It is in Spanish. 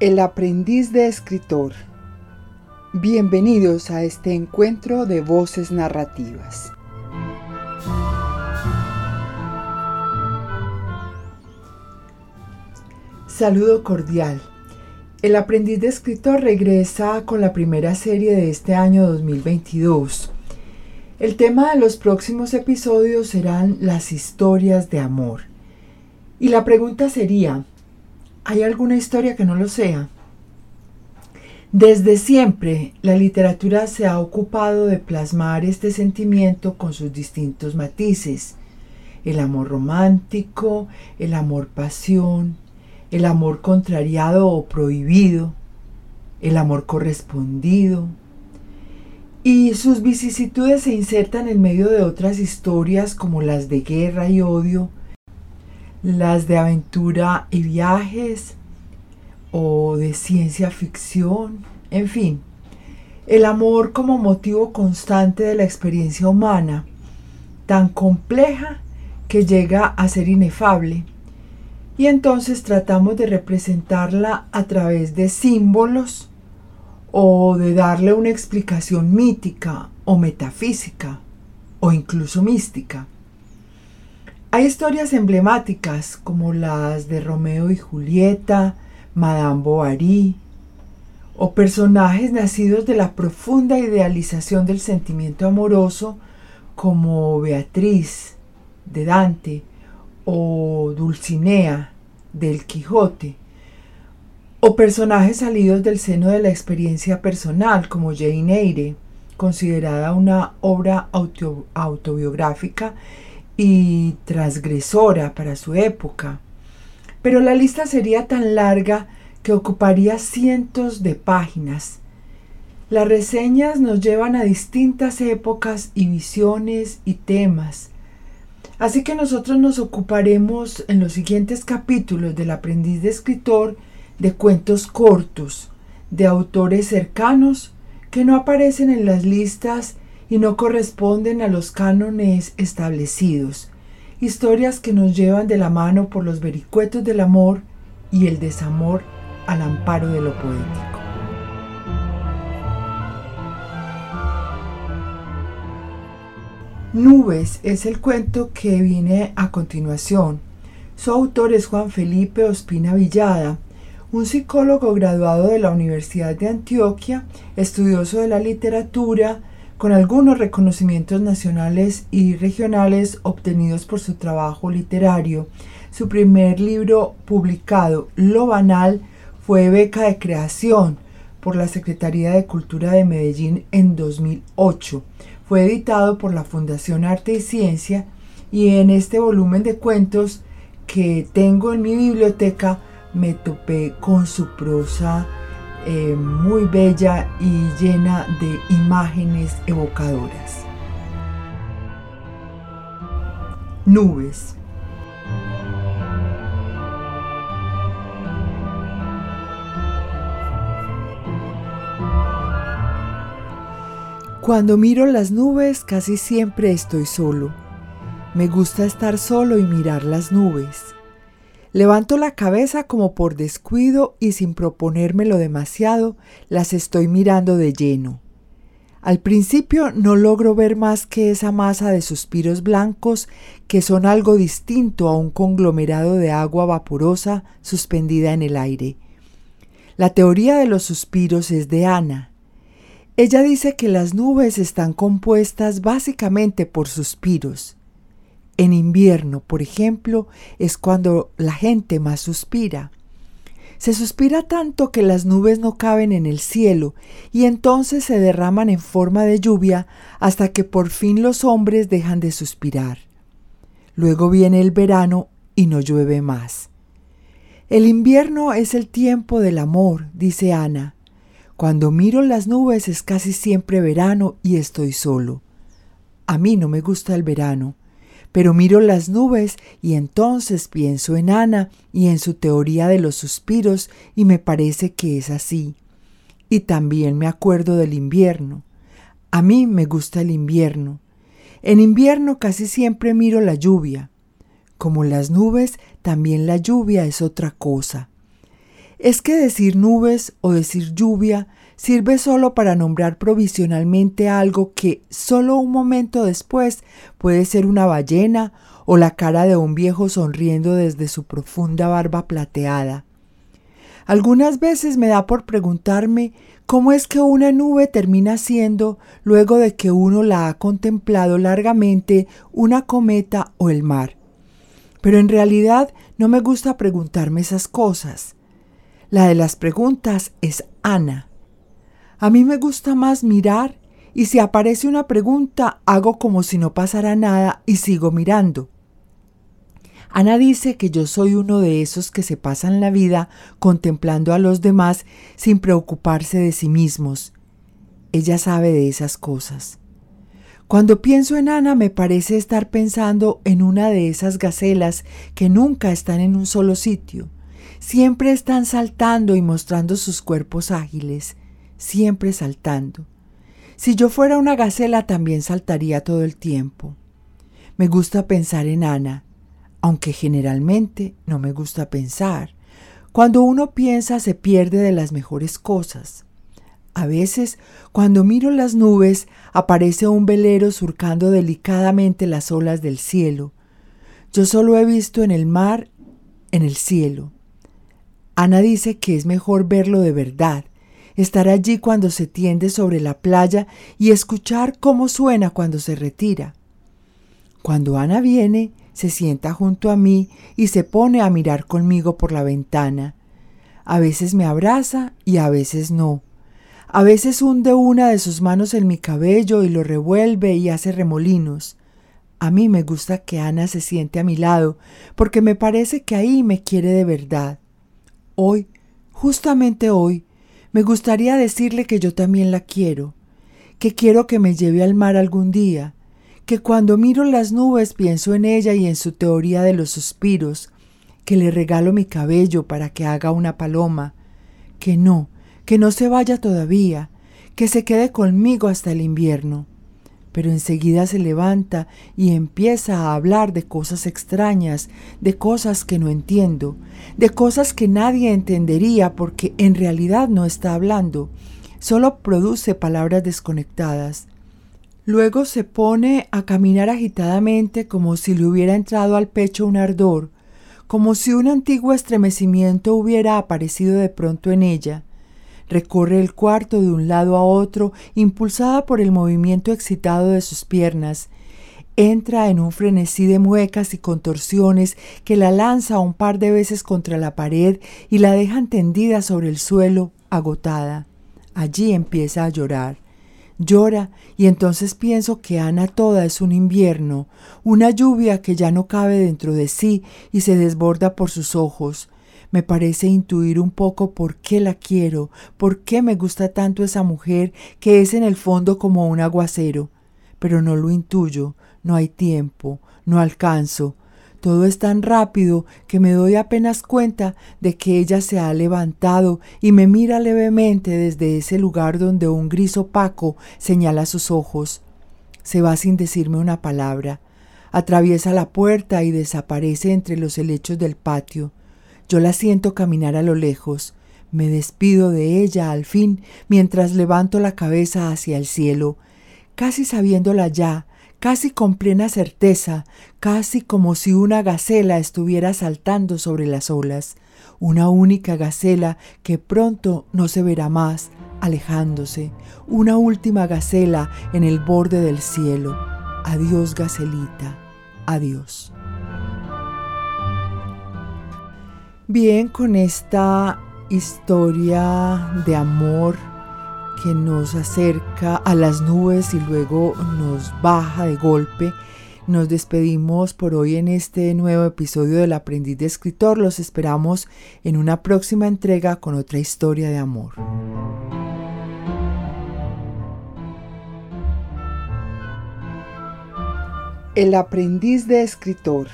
El aprendiz de escritor. Bienvenidos a este encuentro de voces narrativas. Saludo cordial. El aprendiz de escritor regresa con la primera serie de este año 2022. El tema de los próximos episodios serán las historias de amor. Y la pregunta sería, ¿hay alguna historia que no lo sea? Desde siempre, la literatura se ha ocupado de plasmar este sentimiento con sus distintos matices. El amor romántico, el amor pasión, el amor contrariado o prohibido, el amor correspondido. Y sus vicisitudes se insertan en medio de otras historias como las de guerra y odio, las de aventura y viajes, o de ciencia ficción, en fin. El amor como motivo constante de la experiencia humana, tan compleja que llega a ser inefable y entonces tratamos de representarla a través de símbolos o de darle una explicación mítica o metafísica o incluso mística. Hay historias emblemáticas como las de Romeo y Julieta, Madame Bovary, o personajes nacidos de la profunda idealización del sentimiento amoroso como Beatriz de Dante, o Dulcinea del Quijote, o personajes salidos del seno de la experiencia personal como Jane Eyre, considerada una obra autobiográfica y transgresora para su época. Pero la lista sería tan larga que ocuparía cientos de páginas. Las reseñas nos llevan a distintas épocas y visiones y temas, Así que nosotros nos ocuparemos en los siguientes capítulos del aprendiz de escritor de cuentos cortos, de autores cercanos que no aparecen en las listas y no corresponden a los cánones establecidos, historias que nos llevan de la mano por los vericuetos del amor y el desamor al amparo de lo poético. Nubes es el cuento que viene a continuación. Su autor es Juan Felipe Ospina Villada, un psicólogo graduado de la Universidad de Antioquia, estudioso de la literatura, con algunos reconocimientos nacionales y regionales obtenidos por su trabajo literario. Su primer libro publicado, Lo Banal, fue beca de creación por la Secretaría de Cultura de Medellín en 2008 fue editado por la Fundación Arte y Ciencia y en este volumen de cuentos que tengo en mi biblioteca me topé con su prosa eh, muy bella y llena de imágenes evocadoras. Nubes. Cuando miro las nubes casi siempre estoy solo. Me gusta estar solo y mirar las nubes. Levanto la cabeza como por descuido y sin proponérmelo demasiado, las estoy mirando de lleno. Al principio no logro ver más que esa masa de suspiros blancos que son algo distinto a un conglomerado de agua vaporosa suspendida en el aire. La teoría de los suspiros es de Ana. Ella dice que las nubes están compuestas básicamente por suspiros. En invierno, por ejemplo, es cuando la gente más suspira. Se suspira tanto que las nubes no caben en el cielo y entonces se derraman en forma de lluvia hasta que por fin los hombres dejan de suspirar. Luego viene el verano y no llueve más. El invierno es el tiempo del amor, dice Ana. Cuando miro las nubes es casi siempre verano y estoy solo. A mí no me gusta el verano, pero miro las nubes y entonces pienso en Ana y en su teoría de los suspiros y me parece que es así. Y también me acuerdo del invierno. A mí me gusta el invierno. En invierno casi siempre miro la lluvia. Como las nubes, también la lluvia es otra cosa. es que decir nubes o decir lluvia sirve solo para nombrar provisionalmente algo que solo un momento después puede ser una ballena o la cara de un viejo sonriendo desde su profunda barba plateada. Algunas veces me da por preguntarme cómo es que una nube termina siendo, luego de que uno la ha contemplado largamente, una cometa o el mar. Pero en realidad no me gusta preguntarme esas cosas. La de las preguntas es Ana. A mí me gusta más mirar y si aparece una pregunta hago como si no pasara nada y sigo mirando. Ana dice que yo soy uno de esos que se pasan la vida contemplando a los demás sin preocuparse de sí mismos. Ella sabe de esas cosas. Cuando pienso en Ana me parece estar pensando en una de esas gacelas que nunca están en un solo sitio. Siempre están saltando y mostrando sus cuerpos ágiles, siempre saltando. Si yo fuera una gacela también saltaría todo el tiempo. Me gusta pensar en Ana, aunque generalmente no me gusta pensar. Cuando uno piensa se pierde de las mejores cosas. A veces, cuando miro las nubes, aparece un velero surcando delicadamente las olas del cielo. Yo solo he visto en el mar, en el cielo. Ana dice que es mejor verlo de verdad, estar allí cuando se tiende sobre la playa y escuchar cómo suena cuando se retira. Cuando Ana viene, se sienta junto a mí y se pone a mirar conmigo por la ventana. A veces me abraza y a veces no. A veces hunde una de sus manos en mi cabello y lo revuelve y hace remolinos. A mí me gusta que Ana se siente a mi lado, porque me parece que ahí me quiere de verdad. Hoy, justamente hoy, me gustaría decirle que yo también la quiero, que quiero que me lleve al mar algún día, que cuando miro las nubes pienso en ella y en su teoría de los suspiros, que le regalo mi cabello para que haga una paloma, que no, que no se vaya todavía, que se quede conmigo hasta el invierno. Pero enseguida se levanta y empieza a hablar de cosas extrañas, de cosas que no entiendo, de cosas que nadie entendería porque en realidad no está hablando, solo produce palabras desconectadas. Luego se pone a caminar agitadamente como si le hubiera entrado al pecho un ardor, como si un antiguo estremecimiento hubiera aparecido de pronto en ella. Recorre el cuarto de un lado a otro, impulsada por el movimiento excitado de sus piernas. Entra en un frenesí de muecas y contorsiones que la lanza un par de veces contra la pared y la deja tendida sobre el suelo, agotada. Allí empieza a llorar. Llora y entonces pienso que Ana toda es un invierno, una lluvia que ya no cabe dentro de sí y se desborda por sus ojos. Me parece intuir un poco por qué la quiero, por qué me gusta tanto esa mujer que es en el fondo como un aguacero. Pero no lo intuyo, no hay tiempo, no alcanzo, todo es tan rápido que me doy apenas cuenta de que ella se ha levantado y me mira levemente desde ese lugar donde un gris opaco señala sus ojos. Se va sin decirme una palabra. Atraviesa la puerta y desaparece entre los helechos del patio. Yo la siento caminar a lo lejos. Me despido de ella al fin mientras levanto la cabeza hacia el cielo, casi sabiéndola ya, casi con plena certeza, casi como si una gacela estuviera saltando sobre las olas, una única gacela que pronto no se verá más, alejándose, una última gacela en el borde del cielo. Adiós, gacelita, adiós. Bien, con esta historia de amor, que nos acerca a las nubes y luego nos baja de golpe. Nos despedimos por hoy en este nuevo episodio del Aprendiz de Escritor. Los esperamos en una próxima entrega con otra historia de amor. El Aprendiz de Escritor